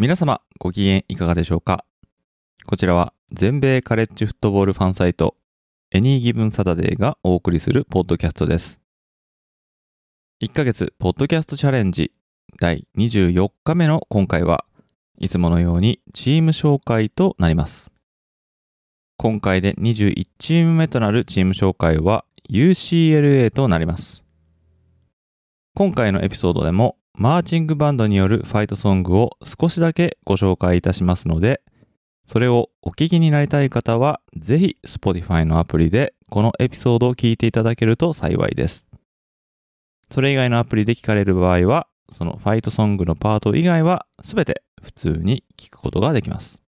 皆様ご機嫌いかがでしょうか？こちらは全米カレッジフットボールファンサイトエニーギブンサタデーがお送りするポッドキャストです。1ヶ月ポッドキャストチャレンジ第24日目の今回はいつものようにチーム紹介となります。今回で21チーム目となるチーム紹介は UCLA となります。今回のエピソードでもマーチングバンドによるファイトソングを少しだけご紹介いたしますので、それをお聞きになりたい方は、ぜひ Spotify のアプリでこのエピソードを聞いていただけると幸いです。それ以外のアプリで聞かれる場合は、そのファイトソングのパート以外は全て普通に聞くことができます。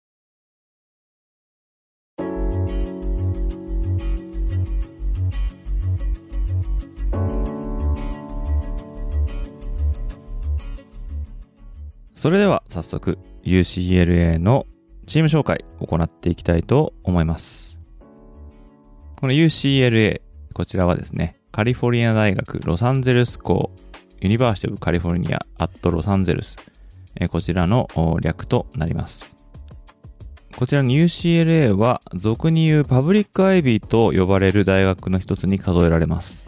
それでは早速 UCLA のチーム紹介を行っていきたいと思います。この UCLA、こちらはですね、カリフォルニア大学ロサンゼルス校ユニバーシティブカリフォルニアアットロサンゼルス、こちらの略となります。こちらの UCLA は俗に言うパブリックアイビーと呼ばれる大学の一つに数えられます。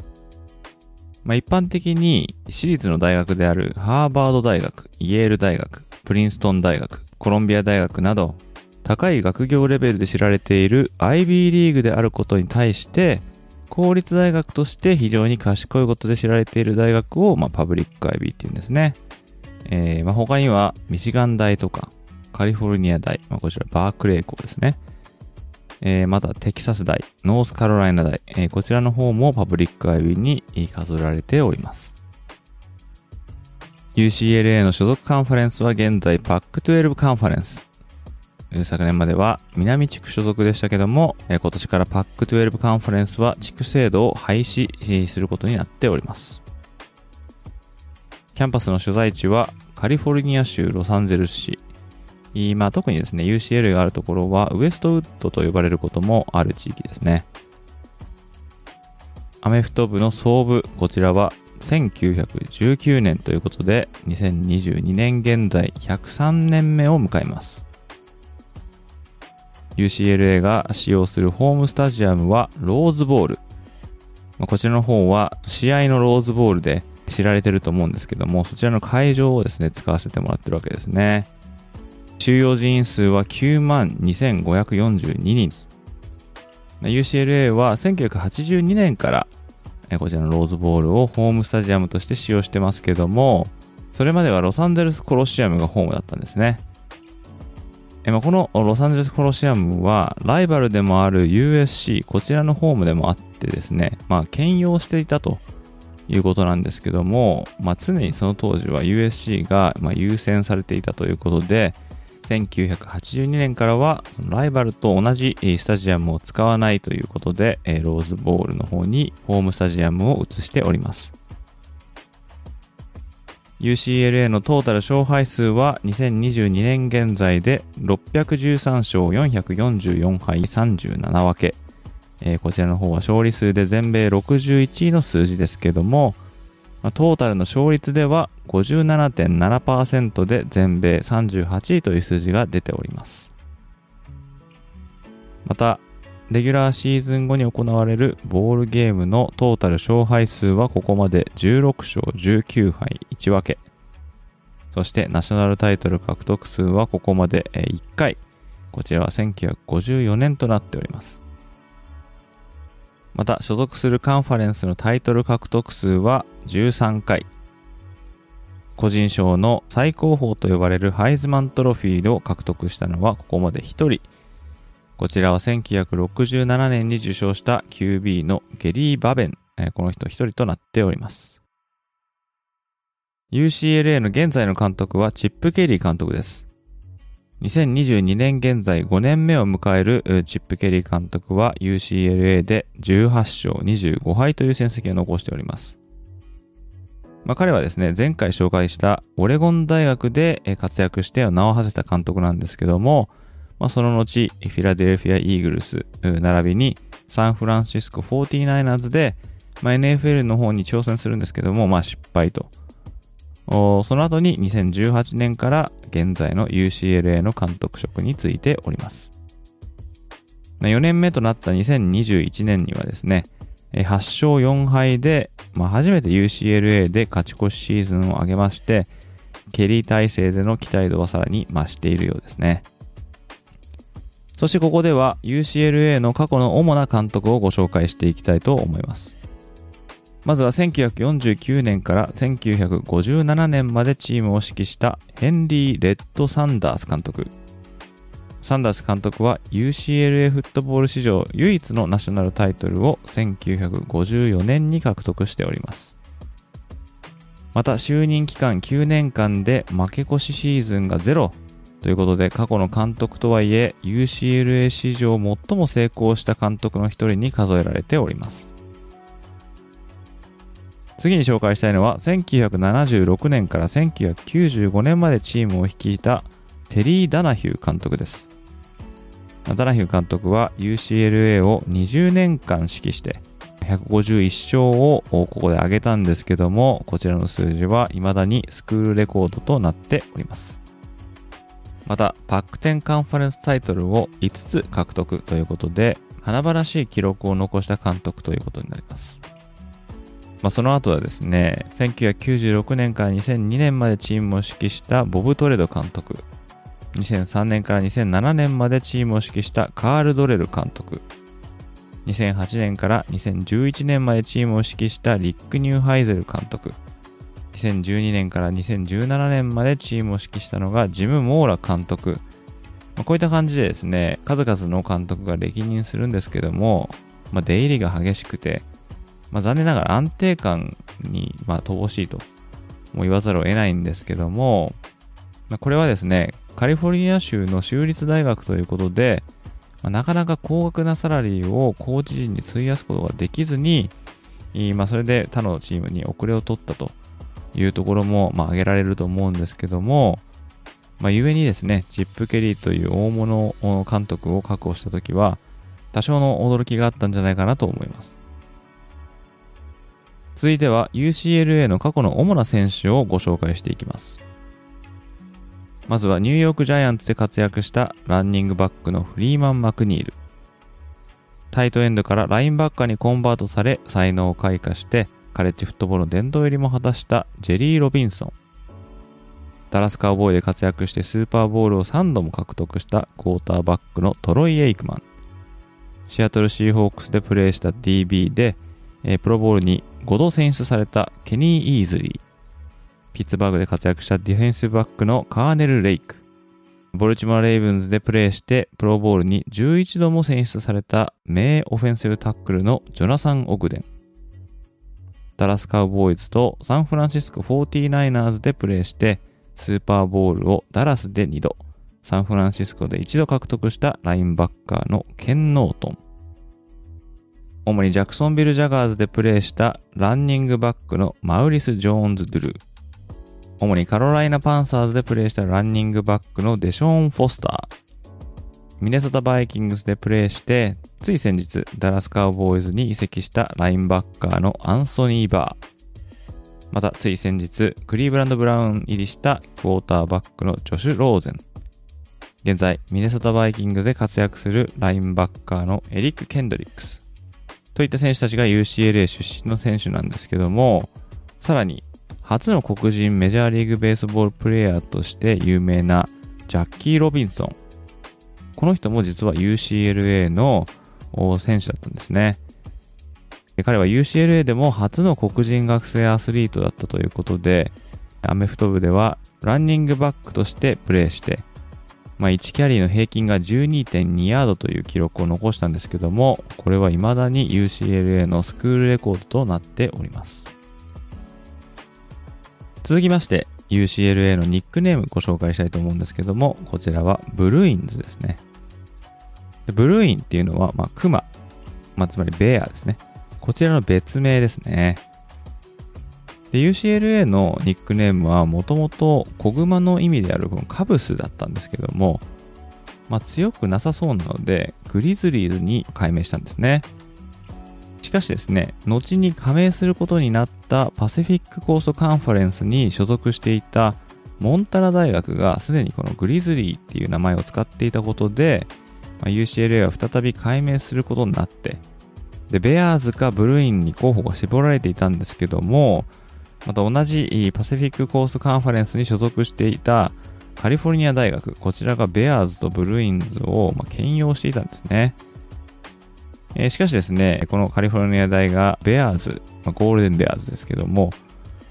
まあ、一般的に私立の大学であるハーバード大学、イェール大学、プリンストン大学、コロンビア大学など高い学業レベルで知られている IB リーグであることに対して公立大学として非常に賢いことで知られている大学を、まあ、パブリック IB っていうんですね。えーまあ、他にはミシガン大とかカリフォルニア大、まあ、こちらバークレー校ですね。えー、またテキサス大、ノースカロライナ大、えー、こちらの方もパブリックアイビーに数えられております。UCLA の所属カンファレンスは現在 PAC12 カンファレンス。昨年までは南地区所属でしたけども、今年から PAC12 カンファレンスは地区制度を廃止することになっております。キャンパスの所在地はカリフォルニア州ロサンゼルス市、まあ、特にですね、UCL があるところは、ウエストウッドと呼ばれることもある地域ですね。アメフト部の総部、こちらは1919年ということで、2022年現在103年目を迎えます。UCLA が使用するホームスタジアムはローズボール。こちらの方は試合のローズボールで知られてると思うんですけども、そちらの会場をですね、使わせてもらってるわけですね。収容人員数は9万2542人。UCLA は1982年からこちらのローズボールをホームスタジアムとして使用してますけども、それまではロサンゼルスコロシアムがホームだったんですね。このロサンゼルスコロシアムはライバルでもある USC、こちらのホームでもあってですね、まあ兼用していたということなんですけども、まあ、常にその当時は USC がま優先されていたということで、1982年からはライバルと同じスタジアムを使わないということで、ローズボールの方にホームスタジアムを移しております。UCLA のトータル勝敗数は2022年現在で613勝444敗37分け。えー、こちらの方は勝利数で全米61位の数字ですけども、まあ、トータルの勝率では57.7%で全米38位という数字が出ております。また、レギュラーシーズン後に行われるボールゲームのトータル勝敗数はここまで16勝19敗1分け。そしてナショナルタイトル獲得数はここまで1回。こちらは1954年となっております。また所属するカンファレンスのタイトル獲得数は13回。個人賞の最高峰と呼ばれるハイズマントロフィーを獲得したのはここまで1人。こちらは1967年に受賞した QB のゲリー・バベン。この人1人となっております。UCLA の現在の監督はチップ・ケリー監督です。2022年現在5年目を迎えるチップ・ケリー監督は UCLA で18勝25敗という戦績を残しております。まあ、彼はですね、前回紹介したオレゴン大学で活躍して名を馳せた監督なんですけども、まあ、その後、フィラデルフィア・イーグルス並びにサンフランシスコ 49ers で、まあ、NFL の方に挑戦するんですけども、まあ、失敗と。その後に2018年から現在の UCLA の監督職についております。4年目となった2021年にはですね、8勝4敗で、まあ、初めて UCLA で勝ち越しシーズンを上げまして、ケリー体制での期待度はさらに増しているようですね。そしてここでは UCLA の過去の主な監督をご紹介していきたいと思います。まずは1949年から1957年までチームを指揮したヘンリー・レッド・サンダース監督。サンダース監督は UCLA フットボール史上唯一のナショナルタイトルを1954年に獲得しております。また就任期間9年間で負け越しシーズンがゼロということで過去の監督とはいえ UCLA 史上最も成功した監督の一人に数えられております。次に紹介したいのは1976年から1995年までチームを率いたテリー・ダナヒュー監督です。ダナヒュー監督は UCLA を20年間指揮して151勝をここで挙げたんですけどもこちらの数字は未だにスクールレコードとなっておりますまたパック10カンファレンスタイトルを5つ獲得ということで華々しい記録を残した監督ということになりますまあ、その後はですね、1996年から2002年までチームを指揮したボブ・トレド監督、2003年から2007年までチームを指揮したカール・ドレル監督、2008年から2011年までチームを指揮したリック・ニューハイゼル監督、2012年から2017年までチームを指揮したのがジム・モーラ監督、まあ、こういった感じでですね、数々の監督が歴任するんですけども、まあ、出入りが激しくて、まあ、残念ながら安定感に、まあ、乏しいとも言わざるを得ないんですけども、まあ、これはですね、カリフォルニア州の州立大学ということで、まあ、なかなか高額なサラリーをコーチ陣に費やすことができずに、まあ、それで他のチームに遅れを取ったというところも、まあ、挙げられると思うんですけども、まあ、故にですね、チップ・ケリーという大物監督を確保したときは、多少の驚きがあったんじゃないかなと思います。続いては UCLA の過去の主な選手をご紹介していきます。まずはニューヨークジャイアンツで活躍したランニングバックのフリーマン・マクニール。タイトエンドからラインバッカーにコンバートされ才能を開花してカレッジフットボールの殿堂入りも果たしたジェリー・ロビンソン。ダラスカウボーイで活躍してスーパーボールを3度も獲得したクォーターバックのトロイ・エイクマン。シアトルシーホークスでプレーした DB でえー、プロボールに5度選出されたケニー・イーズリー、ピッツバーグで活躍したディフェンスバックのカーネル・レイク、ボルチモア・レイブンズでプレーしてプロボールに11度も選出された名オフェンシブタックルのジョナサン・オグデン、ダラスカウボーイズとサンフランシスコ 49ers でプレーしてスーパーボールをダラスで2度、サンフランシスコで1度獲得したラインバッカーのケン・ノートン、主にジャクソンビル・ジャガーズでプレーしたランニングバックのマウリス・ジョーンズ・ドゥルー。主にカロライナ・パンサーズでプレーしたランニングバックのデショーン・フォスター。ミネソタ・バイキングスでプレーして、つい先日、ダラスカウボーイズに移籍したラインバッカーのアンソニー・バー。また、つい先日、クリーブランド・ブラウン入りしたクォーターバックのジョシュ・ローゼン。現在、ミネソタ・バイキングで活躍するラインバッカーのエリック・ケンドリックス。といった選手たちが UCLA 出身の選手なんですけども、さらに初の黒人メジャーリーグベースボールプレーヤーとして有名なジャッキー・ロビンソン。この人も実は UCLA の選手だったんですね。彼は UCLA でも初の黒人学生アスリートだったということで、アメフト部ではランニングバックとしてプレーして、まあ、1キャリーの平均が12.2ヤードという記録を残したんですけども、これは未だに UCLA のスクールレコードとなっております。続きまして UCLA のニックネームご紹介したいと思うんですけども、こちらはブルーインズですね。ブルーインっていうのは、まあ、クマ、まあ、つまりベアですね。こちらの別名ですね。で UCLA のニックネームはもともと子熊の意味であるこのカブスだったんですけども、まあ、強くなさそうなのでグリズリーズに改名したんですね。しかしですね、後に加盟することになったパシフィックコーストカンファレンスに所属していたモンタナ大学がすでにこのグリズリーっていう名前を使っていたことで、まあ、UCLA は再び改名することになって、で、ベアーズかブルーインに候補が絞られていたんですけども、また同じパシフィックコーストカンファレンスに所属していたカリフォルニア大学、こちらがベアーズとブルーインズをま兼用していたんですね。えー、しかしですね、このカリフォルニア大がベアーズ、まあ、ゴールデンベアーズですけども、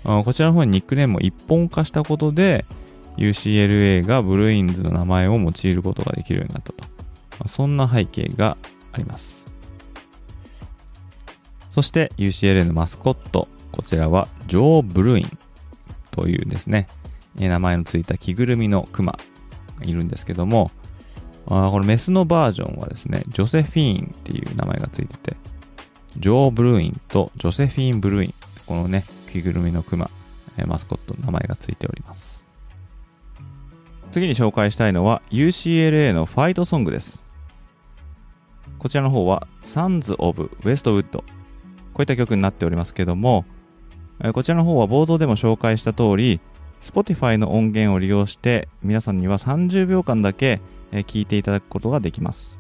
こちらの方にニックネームを一本化したことで、UCLA がブルーインズの名前を用いることができるようになったと。まあ、そんな背景があります。そして UCLA のマスコット、こちらはジョー・ブルーインというですね、名前のついた着ぐるみのクマがいるんですけども、あこのメスのバージョンはですね、ジョセフィーンっていう名前がついてて、ジョー・ブルーインとジョセフィーン・ブルーイン、このね、着ぐるみのクマ、マスコットの名前がついております。次に紹介したいのは UCLA のファイトソングです。こちらの方は Sons of Westwood こういった曲になっておりますけども、こちらの方は冒頭でも紹介した通り、Spotify の音源を利用して皆さんには30秒間だけ聞いていただくことができます。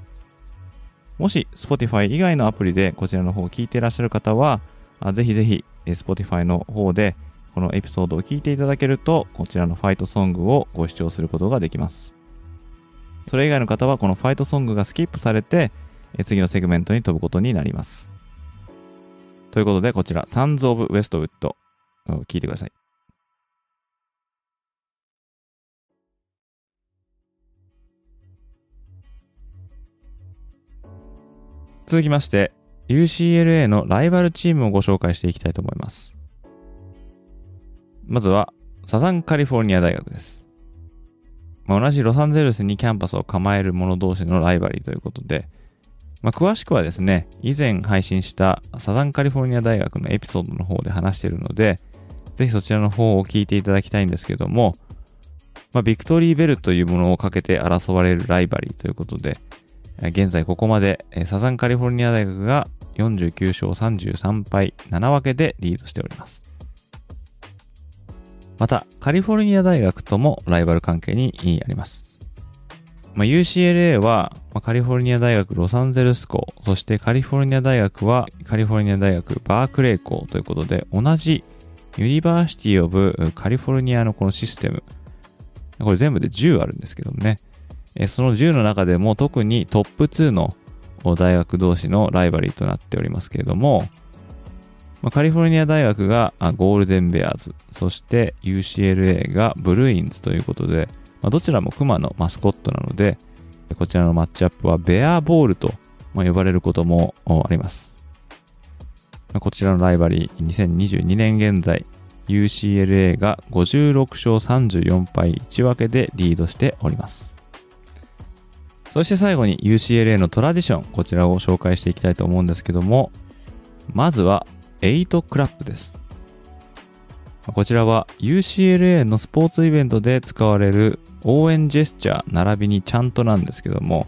もし Spotify 以外のアプリでこちらの方を聞いていらっしゃる方は、ぜひぜひ Spotify の方でこのエピソードを聞いていただけると、こちらのファイトソングをご視聴することができます。それ以外の方はこのファイトソングがスキップされて、次のセグメントに飛ぶことになります。ということで、こちら、Sons of Westwood 聞いてください。続きまして、UCLA のライバルチームをご紹介していきたいと思います。まずは、サザンカリフォルニア大学です。まあ、同じロサンゼルスにキャンパスを構える者同士のライバリーということで、まあ、詳しくはですね、以前配信したサザンカリフォルニア大学のエピソードの方で話しているので、ぜひそちらの方を聞いていただきたいんですけども、まあ、ビクトリーベルというものをかけて争われるライバリーということで、現在ここまでサザンカリフォルニア大学が49勝33敗7分けでリードしております。また、カリフォルニア大学ともライバル関係にあります。まあ、UCLA は、ま、カリフォルニア大学ロサンゼルス校、そしてカリフォルニア大学はカリフォルニア大学バークレー校ということで、同じユニバーシティオブカリフォルニアのこのシステム、これ全部で10あるんですけどもね、その10の中でも特にトップ2の大学同士の rivalry となっておりますけれども、カリフォルニア大学がゴールデンベアーズ、そして UCLA がブルーインズということで、どちらもクマのマスコットなので、こちらのマッチアップはベアボールと呼ばれることもあります。こちらのライバリー、2022年現在、UCLA が56勝34敗1分けでリードしております。そして最後に UCLA のトラディション、こちらを紹介していきたいと思うんですけども、まずは8クラップです。こちらは UCLA のスポーツイベントで使われる応援ジェスチャー並びにちゃんとなんですけども、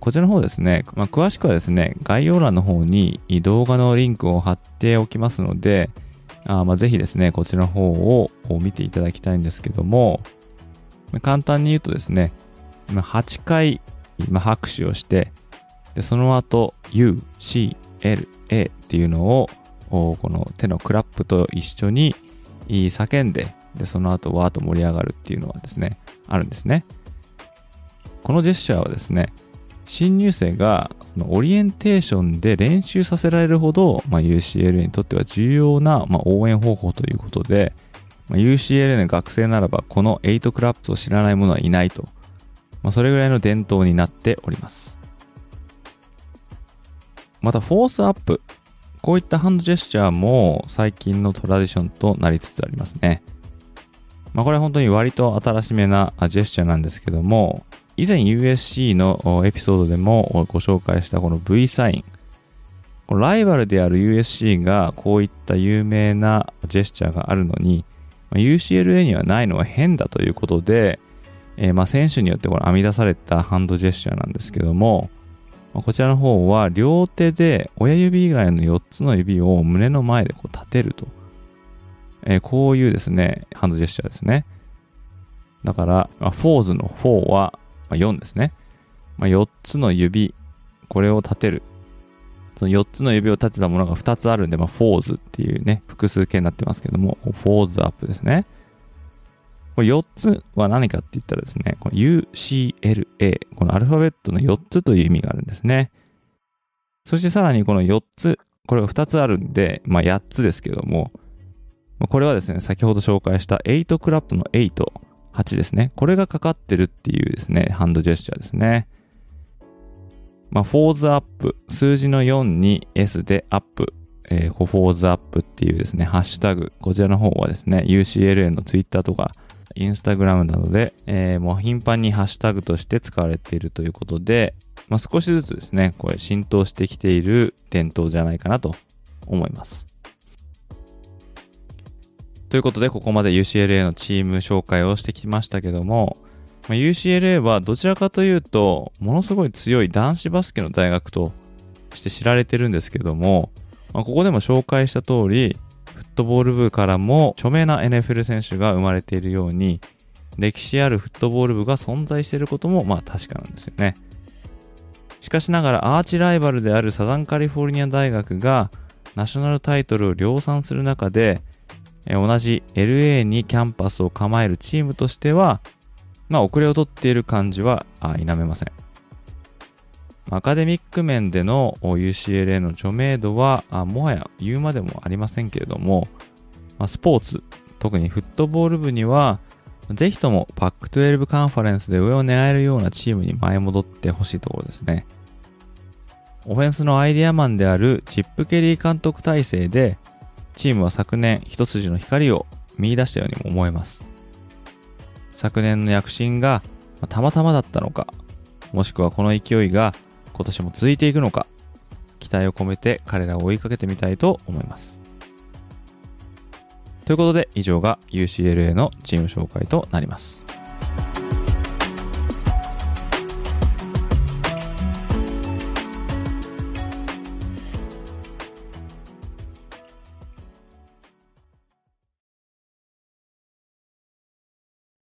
こちらの方ですね、まあ、詳しくはですね、概要欄の方に動画のリンクを貼っておきますので、あまあぜひですね、こちらの方を見ていただきたいんですけども、簡単に言うとですね、8回拍手をして、でその後 U、C、L、A っていうのをこの手のクラップと一緒に叫んで、でその後わーっと盛り上がるっていうのはですね、あるんですね。このジェスチャーはですね、新入生がそのオリエンテーションで練習させられるほど、まあ、UCLA にとっては重要な、まあ、応援方法ということで、まあ、UCLA の学生ならばこの8クラップスを知らない者はいないとまあ、それぐらいの伝統になっております。また、フォースアップ。こういったハンドジェスチャーも最近のトラディションとなりつつありますね。まあ、これは本当に割と新しめなジェスチャーなんですけども、以前 USC のエピソードでもご紹介したこの V サイン。ライバルである USC がこういった有名なジェスチャーがあるのに、UCLA にはないのは変だということで、えー、まあ選手によってこれ編み出されたハンドジェスチャーなんですけども、こちらの方は両手で親指以外の4つの指を胸の前でこう立てると。えー、こういうですね、ハンドジェスチャーですね。だから、まあ、フォーズの4は、まあ、4ですね。まあ、4つの指、これを立てる。その4つの指を立てたものが2つあるんで、まあ、フォーズっていうね、複数形になってますけども、 Fours Up ですね。これ4つは何かって言ったらですね、この UCLA、このアルファベットの4つという意味があるんですね。そしてさらにこの4つ、これが2つあるんで、まあ8つですけども、これはですね、先ほど紹介した8クラップの8、8ですね。これがかかってるっていうですね、ハンドジェスチャーですね。まあ、フォーズアップ、数字の4に S でアップ、えー、フォーズアップっていうですね、ハッシュタグ、こちらの方はですね、UCLA の Twitter とか、インスタグラムなどで、えー、もう頻繁にハッシュタグとして使われているということで、まあ、少しずつですね、これ浸透してきている伝統じゃないかなと思います。ということで、ここまで UCLA のチーム紹介をしてきましたけども、ま、UCLA はどちらかというと、ものすごい強い男子バスケの大学として知られてるんですけども、まあ、ここでも紹介した通り、フットボール部からも著名な NFL 選手が生まれているように、歴史あるフットボール部が存在していることもまあ確かなんですよね。しかしながらアーチライバルであるサザンカリフォルニア大学がナショナルタイトルを量産する中で、同じ LA にキャンパスを構えるチームとしては、まあ遅れをとっている感じは否めません。アカデミック面での UCLA の著名度はもはや言うまでもありませんけれども、ま、スポーツ、特にフットボール部には、ぜひともパック12カンファレンスで上を狙えるようなチームに前戻ってほしいところですね。オフェンスのアイデアマンであるチップ・ケリー監督体制で、チームは昨年一筋の光を見出したようにも思えます。昨年の躍進がたまたまだったのか、もしくはこの勢いが今年も続いていくのか、期待を込めて彼らを追いかけてみたいと思います。ということで、以上が UCLA のチーム紹介となります。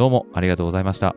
どうもありがとうございました。